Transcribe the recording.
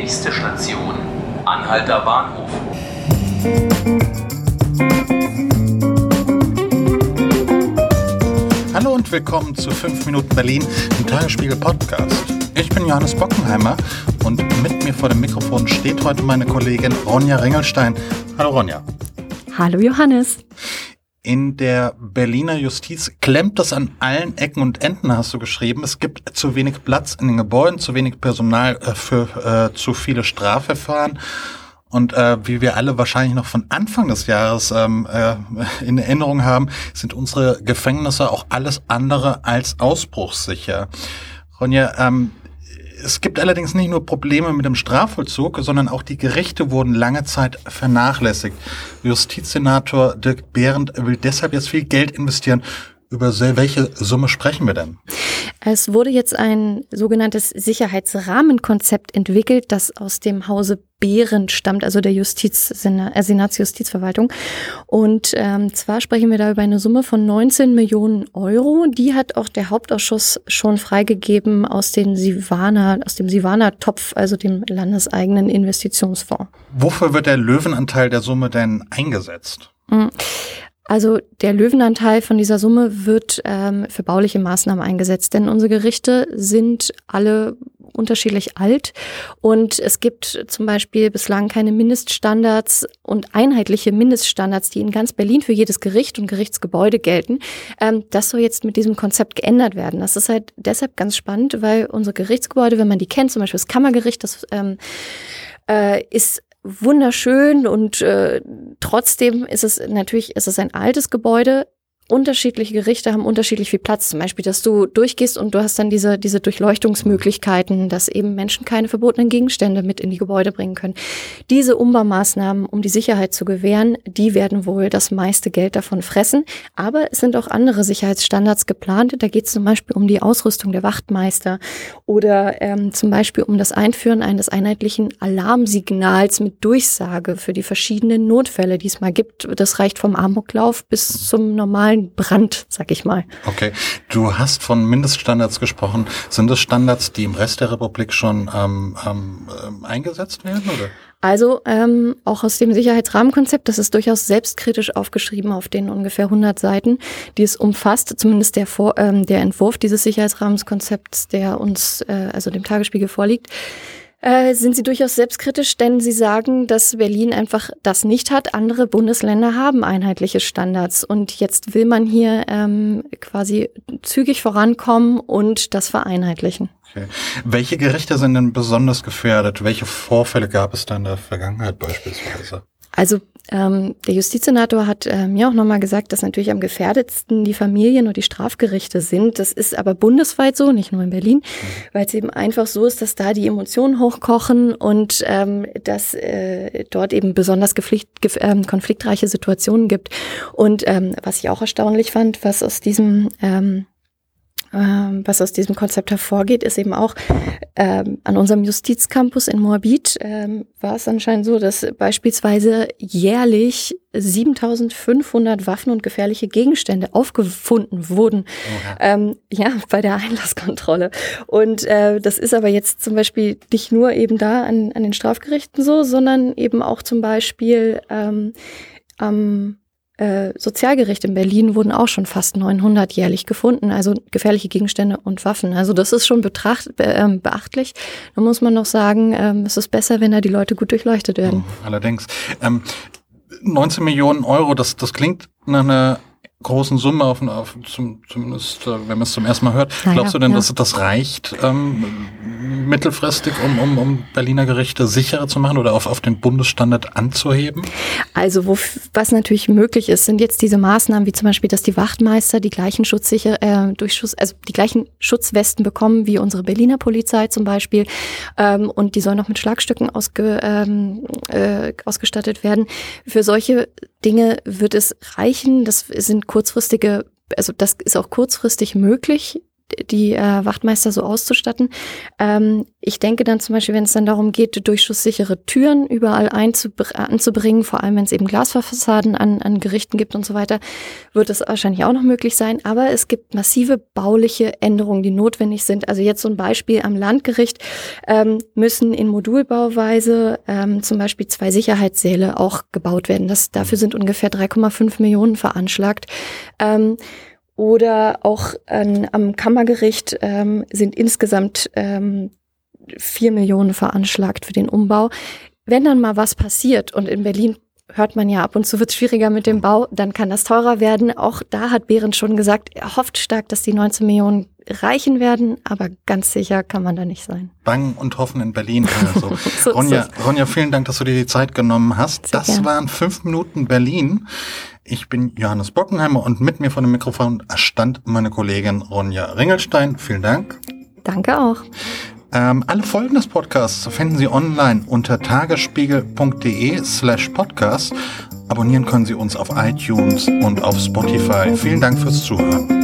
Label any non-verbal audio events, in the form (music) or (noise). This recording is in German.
Nächste Station, Anhalter Bahnhof. Hallo und willkommen zu 5 Minuten Berlin, dem Tagesspiegel Podcast. Ich bin Johannes Bockenheimer und mit mir vor dem Mikrofon steht heute meine Kollegin Ronja Ringelstein. Hallo Ronja. Hallo Johannes. In der Berliner Justiz klemmt das an allen Ecken und Enden, hast du geschrieben. Es gibt zu wenig Platz in den Gebäuden, zu wenig Personal äh, für äh, zu viele Strafverfahren. Und äh, wie wir alle wahrscheinlich noch von Anfang des Jahres ähm, äh, in Erinnerung haben, sind unsere Gefängnisse auch alles andere als ausbruchssicher. Ronja, ähm, es gibt allerdings nicht nur Probleme mit dem Strafvollzug, sondern auch die Gerichte wurden lange Zeit vernachlässigt. Justizsenator Dirk Behrendt will deshalb jetzt viel Geld investieren. Über welche Summe sprechen wir denn? Es wurde jetzt ein sogenanntes Sicherheitsrahmenkonzept entwickelt, das aus dem Hause Behrendt stammt, also der Justiz, äh, Senatsjustizverwaltung. Und ähm, zwar sprechen wir da über eine Summe von 19 Millionen Euro. Die hat auch der Hauptausschuss schon freigegeben aus den Sivana, aus dem Sivana-Topf, also dem landeseigenen Investitionsfonds. Wofür wird der Löwenanteil der Summe denn eingesetzt? Also der Löwenanteil von dieser Summe wird ähm, für bauliche Maßnahmen eingesetzt, denn unsere Gerichte sind alle unterschiedlich alt und es gibt zum Beispiel bislang keine Mindeststandards und einheitliche Mindeststandards, die in ganz Berlin für jedes Gericht und Gerichtsgebäude gelten. Ähm, das soll jetzt mit diesem Konzept geändert werden. Das ist halt deshalb ganz spannend, weil unsere Gerichtsgebäude, wenn man die kennt, zum Beispiel das Kammergericht, das ähm, äh, ist wunderschön und äh, trotzdem ist es natürlich, ist es ein altes Gebäude, unterschiedliche Gerichte haben unterschiedlich viel Platz. Zum Beispiel, dass du durchgehst und du hast dann diese, diese Durchleuchtungsmöglichkeiten, dass eben Menschen keine verbotenen Gegenstände mit in die Gebäude bringen können. Diese Umbaumaßnahmen, um die Sicherheit zu gewähren, die werden wohl das meiste Geld davon fressen. Aber es sind auch andere Sicherheitsstandards geplant. Da geht es zum Beispiel um die Ausrüstung der Wachtmeister oder ähm, zum Beispiel um das Einführen eines einheitlichen Alarmsignals mit Durchsage für die verschiedenen Notfälle, die es mal gibt. Das reicht vom Amoklauf bis zum normalen ein Brand, sag ich mal. Okay, du hast von Mindeststandards gesprochen. Sind das Standards, die im Rest der Republik schon ähm, ähm, eingesetzt werden? Oder? Also ähm, auch aus dem Sicherheitsrahmenkonzept, das ist durchaus selbstkritisch aufgeschrieben auf den ungefähr 100 Seiten, die es umfasst, zumindest der, Vor ähm, der Entwurf dieses Sicherheitsrahmenkonzepts, der uns, äh, also dem Tagesspiegel vorliegt äh, sind sie durchaus selbstkritisch, denn sie sagen, dass Berlin einfach das nicht hat. Andere Bundesländer haben einheitliche Standards und jetzt will man hier ähm, quasi zügig vorankommen und das vereinheitlichen. Okay. Welche Gerichte sind denn besonders gefährdet? Welche Vorfälle gab es da in der Vergangenheit beispielsweise? Also ähm, der Justizsenator hat äh, mir auch nochmal gesagt, dass natürlich am gefährdetsten die Familien und die Strafgerichte sind. Das ist aber bundesweit so, nicht nur in Berlin, mhm. weil es eben einfach so ist, dass da die Emotionen hochkochen und ähm, dass äh, dort eben besonders gepflicht, gef ähm, konfliktreiche Situationen gibt. Und ähm, was ich auch erstaunlich fand, was aus diesem ähm, was aus diesem Konzept hervorgeht, ist eben auch ähm, an unserem Justizcampus in Moabit ähm, war es anscheinend so, dass beispielsweise jährlich 7500 Waffen und gefährliche Gegenstände aufgefunden wurden. Ähm, ja, bei der Einlasskontrolle. Und äh, das ist aber jetzt zum Beispiel nicht nur eben da an, an den Strafgerichten so, sondern eben auch zum Beispiel ähm, am äh, Sozialgericht in Berlin wurden auch schon fast 900 jährlich gefunden, also gefährliche Gegenstände und Waffen. Also das ist schon betracht, äh, beachtlich. Da muss man noch sagen, ähm, es ist besser, wenn da die Leute gut durchleuchtet werden. Oh, allerdings. Ähm, 19 Millionen Euro, das, das klingt nach einer großen Summe, auf, auf zum, zumindest äh, wenn man es zum ersten Mal hört. Naja, Glaubst du denn, ja. dass das reicht ähm, mittelfristig, um, um, um Berliner Gerichte sicherer zu machen oder auf, auf den Bundesstandard anzuheben? Also wo, was natürlich möglich ist, sind jetzt diese Maßnahmen, wie zum Beispiel, dass die Wachtmeister die gleichen Schutzsicher, äh, Durchschuss, also die gleichen Schutzwesten bekommen wie unsere Berliner Polizei zum Beispiel. Ähm, und die sollen noch mit Schlagstücken ausge, ähm, äh, ausgestattet werden. Für solche Dinge wird es reichen. Das sind kurzfristige, also das ist auch kurzfristig möglich, die äh, Wachtmeister so auszustatten. Ähm, ich denke dann zum Beispiel, wenn es dann darum geht, durchschusssichere Türen überall anzubringen, vor allem wenn es eben Glasfassaden an, an Gerichten gibt und so weiter, wird es wahrscheinlich auch noch möglich sein. Aber es gibt massive bauliche Änderungen, die notwendig sind. Also jetzt so ein Beispiel am Landgericht ähm, müssen in Modulbauweise ähm, zum Beispiel zwei Sicherheitssäle auch gebaut werden. Das, dafür sind ungefähr 3,5 Millionen veranschlagt. Ähm, oder auch ähm, am Kammergericht ähm, sind insgesamt ähm, vier Millionen veranschlagt für den Umbau. Wenn dann mal was passiert und in Berlin hört man ja ab und zu wird es schwieriger mit dem Bau, dann kann das teurer werden. Auch da hat Behrendt schon gesagt, er hofft stark, dass die 19 Millionen reichen werden, aber ganz sicher kann man da nicht sein. Bangen und hoffen in Berlin. Also. (laughs) so Ronja, Ronja, vielen Dank, dass du dir die Zeit genommen hast. Sehr das gern. waren fünf Minuten Berlin. Ich bin Johannes Bockenheimer und mit mir vor dem Mikrofon stand meine Kollegin Ronja Ringelstein. Vielen Dank. Danke auch. Ähm, alle Folgen des Podcasts finden Sie online unter tagesspiegel.de slash podcast. Abonnieren können Sie uns auf iTunes und auf Spotify. Vielen Dank fürs Zuhören.